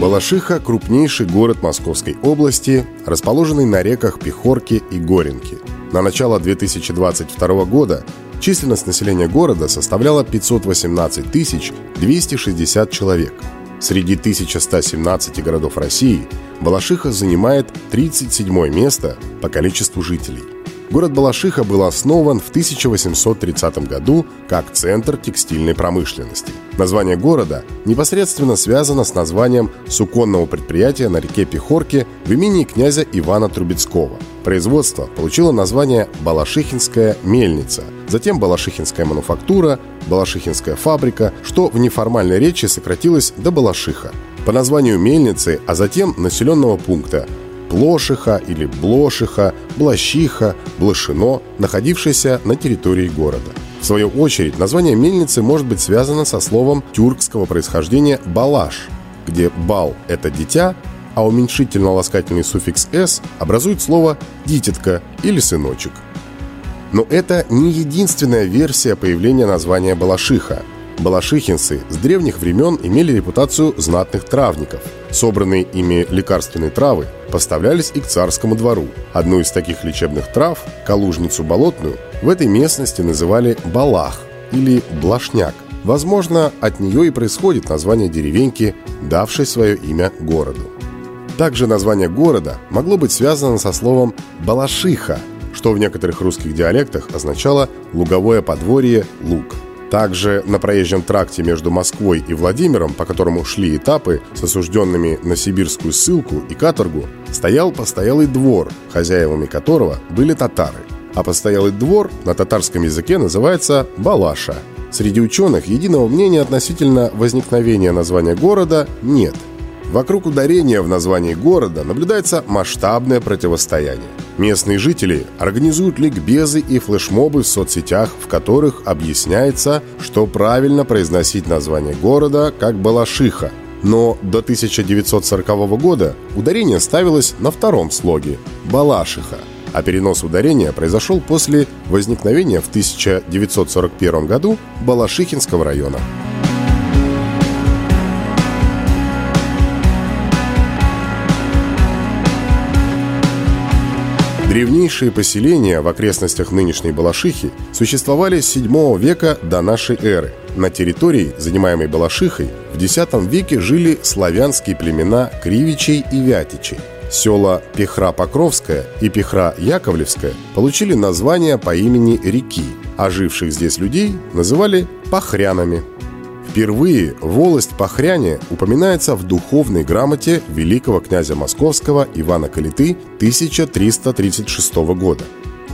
Балашиха – крупнейший город Московской области, расположенный на реках Пехорки и Горенки. На начало 2022 года численность населения города составляла 518 260 человек. Среди 1117 городов России Балашиха занимает 37 место по количеству жителей – Город Балашиха был основан в 1830 году как центр текстильной промышленности. Название города непосредственно связано с названием суконного предприятия на реке Пехорке в имени князя Ивана Трубецкого. Производство получило название Балашихинская мельница, затем Балашихинская мануфактура, Балашихинская фабрика, что в неформальной речи сократилось до Балашиха. По названию мельницы, а затем населенного пункта Плошиха или Блошиха, Блащиха, Блошино, находившееся на территории города. В свою очередь, название мельницы может быть связано со словом тюркского происхождения «балаш», где «бал» — это «дитя», а уменьшительно-ласкательный суффикс «с» образует слово «дитятка» или «сыночек». Но это не единственная версия появления названия Балашиха – Балашихинцы с древних времен имели репутацию знатных травников. Собранные ими лекарственные травы поставлялись и к царскому двору. Одну из таких лечебных трав, калужницу болотную, в этой местности называли балах или блашняк. Возможно, от нее и происходит название деревеньки, давшей свое имя городу. Также название города могло быть связано со словом «балашиха», что в некоторых русских диалектах означало «луговое подворье, луг». Также на проезжем тракте между Москвой и Владимиром, по которому шли этапы с осужденными на сибирскую ссылку и каторгу, стоял постоялый двор, хозяевами которого были татары. А постоялый двор на татарском языке называется «балаша». Среди ученых единого мнения относительно возникновения названия города нет – Вокруг ударения в названии города наблюдается масштабное противостояние. Местные жители организуют ликбезы и флешмобы в соцсетях, в которых объясняется, что правильно произносить название города как Балашиха. Но до 1940 года ударение ставилось на втором слоге – Балашиха, а перенос ударения произошел после возникновения в 1941 году Балашихинского района. Древнейшие поселения в окрестностях нынешней Балашихи существовали с 7 века до нашей эры. На территории, занимаемой Балашихой, в X веке жили славянские племена Кривичей и Вятичей. Села Пехра-Покровская и Пехра-Яковлевская получили название по имени реки, а живших здесь людей называли пахрянами – Впервые волость Пахряне упоминается в духовной грамоте великого князя Московского Ивана Калиты 1336 года.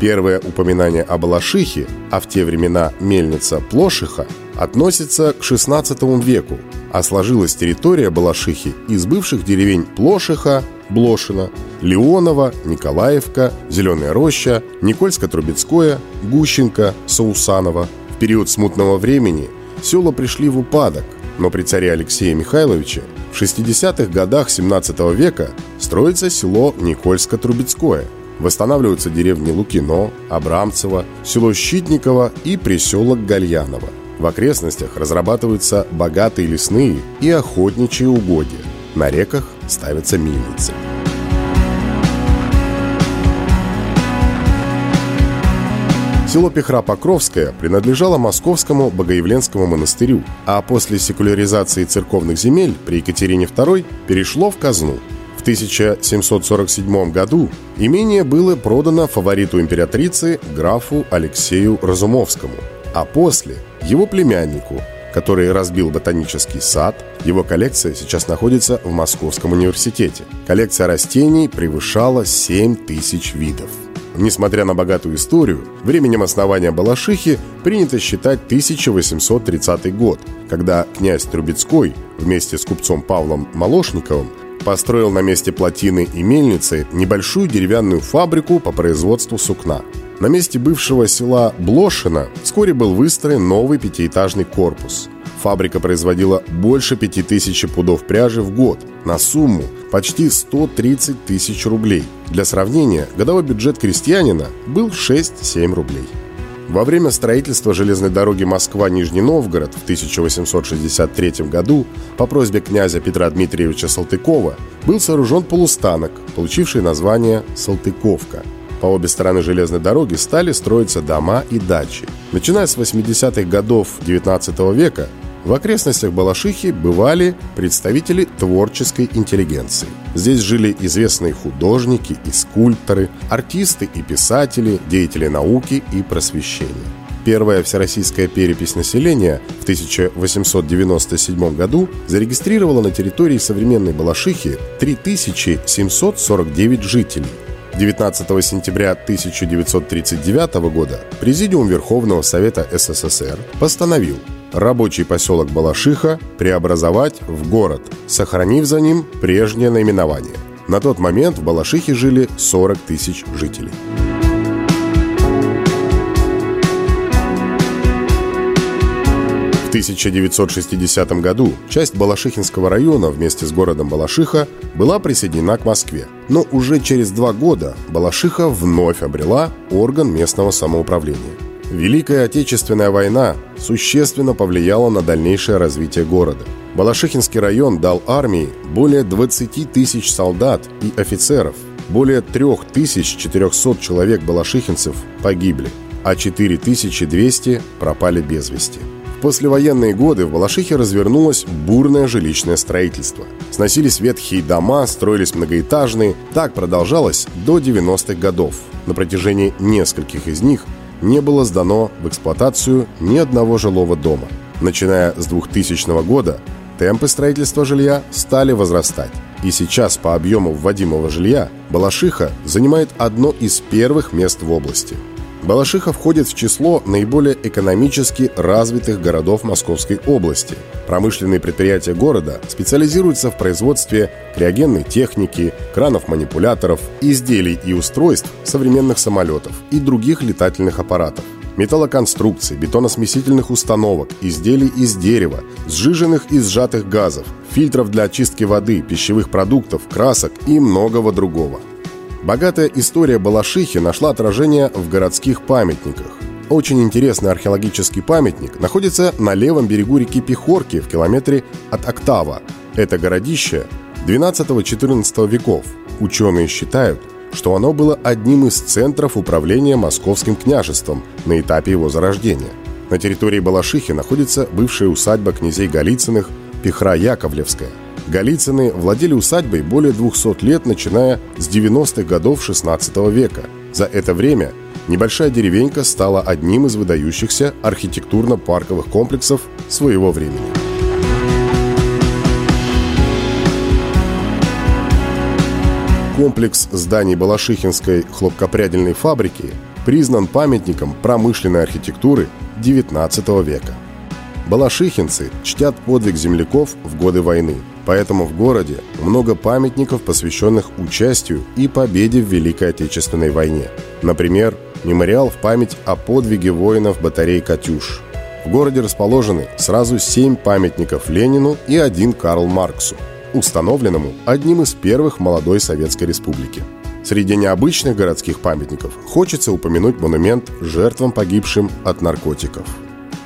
Первое упоминание о Балашихе, а в те времена мельница Плошиха, относится к XVI веку, а сложилась территория Балашихи из бывших деревень Плошиха, Блошина, Леонова, Николаевка, Зеленая роща, Никольско-Трубецкое, Гущенко, Саусанова. В период смутного времени – села пришли в упадок, но при царе Алексее Михайловиче в 60-х годах 17 века строится село Никольско-Трубецкое. Восстанавливаются деревни Лукино, Абрамцево, село Щитниково и приселок Гальяново. В окрестностях разрабатываются богатые лесные и охотничьи угодья. На реках ставятся мельницы. Село Пехра-Покровское принадлежало Московскому Богоявленскому монастырю, а после секуляризации церковных земель при Екатерине II перешло в казну. В 1747 году имение было продано фавориту императрицы графу Алексею Разумовскому, а после его племяннику, который разбил ботанический сад. Его коллекция сейчас находится в Московском университете. Коллекция растений превышала 7 тысяч видов. Несмотря на богатую историю, временем основания Балашихи принято считать 1830 год, когда князь Трубецкой вместе с купцом Павлом Молошниковым построил на месте плотины и мельницы небольшую деревянную фабрику по производству сукна. На месте бывшего села Блошино вскоре был выстроен новый пятиэтажный корпус. Фабрика производила больше 5000 пудов пряжи в год на сумму почти 130 тысяч рублей. Для сравнения, годовой бюджет крестьянина был 6-7 рублей. Во время строительства железной дороги Москва-Нижний Новгород в 1863 году по просьбе князя Петра Дмитриевича Салтыкова был сооружен полустанок, получивший название «Салтыковка». По обе стороны железной дороги стали строиться дома и дачи. Начиная с 80-х годов XIX века в окрестностях Балашихи бывали представители творческой интеллигенции. Здесь жили известные художники и скульпторы, артисты и писатели, деятели науки и просвещения. Первая всероссийская перепись населения в 1897 году зарегистрировала на территории современной Балашихи 3749 жителей. 19 сентября 1939 года Президиум Верховного Совета СССР постановил рабочий поселок Балашиха преобразовать в город, сохранив за ним прежнее наименование. На тот момент в Балашихе жили 40 тысяч жителей. В 1960 году часть Балашихинского района вместе с городом Балашиха была присоединена к Москве. Но уже через два года Балашиха вновь обрела орган местного самоуправления. Великая Отечественная война существенно повлияла на дальнейшее развитие города. Балашихинский район дал армии более 20 тысяч солдат и офицеров. Более 3400 человек балашихинцев погибли, а 4200 пропали без вести. В послевоенные годы в Балашихе развернулось бурное жилищное строительство. Сносились ветхие дома, строились многоэтажные. Так продолжалось до 90-х годов. На протяжении нескольких из них не было сдано в эксплуатацию ни одного жилого дома. Начиная с 2000 года темпы строительства жилья стали возрастать. И сейчас по объему вводимого жилья Балашиха занимает одно из первых мест в области – Балашиха входит в число наиболее экономически развитых городов Московской области. Промышленные предприятия города специализируются в производстве криогенной техники, кранов-манипуляторов, изделий и устройств современных самолетов и других летательных аппаратов металлоконструкций, бетоносмесительных установок, изделий из дерева, сжиженных и сжатых газов, фильтров для очистки воды, пищевых продуктов, красок и многого другого – Богатая история Балашихи нашла отражение в городских памятниках. Очень интересный археологический памятник находится на левом берегу реки Пехорки в километре от Октава. Это городище 12-14 веков. Ученые считают, что оно было одним из центров управления Московским княжеством на этапе его зарождения. На территории Балашихи находится бывшая усадьба князей Голицыных Пехра Яковлевская – Голицыны владели усадьбой более 200 лет, начиная с 90-х годов 16 века. За это время небольшая деревенька стала одним из выдающихся архитектурно-парковых комплексов своего времени. Комплекс зданий Балашихинской хлопкопрядельной фабрики признан памятником промышленной архитектуры XIX века. Балашихинцы чтят подвиг земляков в годы войны – Поэтому в городе много памятников, посвященных участию и победе в Великой Отечественной войне. Например, мемориал в память о подвиге воинов батарей «Катюш». В городе расположены сразу семь памятников Ленину и один Карл Марксу, установленному одним из первых молодой Советской Республики. Среди необычных городских памятников хочется упомянуть монумент жертвам погибшим от наркотиков.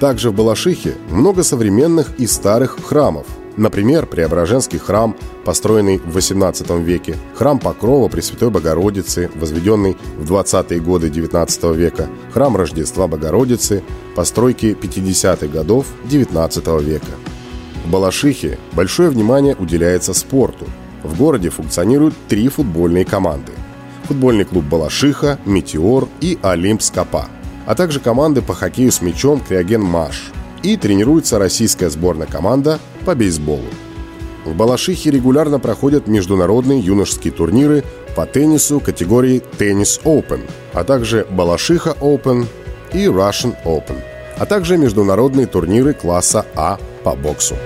Также в Балашихе много современных и старых храмов, Например, Преображенский храм, построенный в XVIII веке, храм Покрова Пресвятой Богородицы, возведенный в 20-е годы XIX века, храм Рождества Богородицы, постройки 50-х годов XIX века. В Балашихе большое внимание уделяется спорту. В городе функционируют три футбольные команды. Футбольный клуб «Балашиха», «Метеор» и «Олимп Скопа», а также команды по хоккею с мячом «Криоген Маш», и тренируется российская сборная команда по бейсболу. В Балашихе регулярно проходят международные юношеские турниры по теннису категории «Теннис Open», а также «Балашиха Open» и «Russian Open», а также международные турниры класса А по боксу.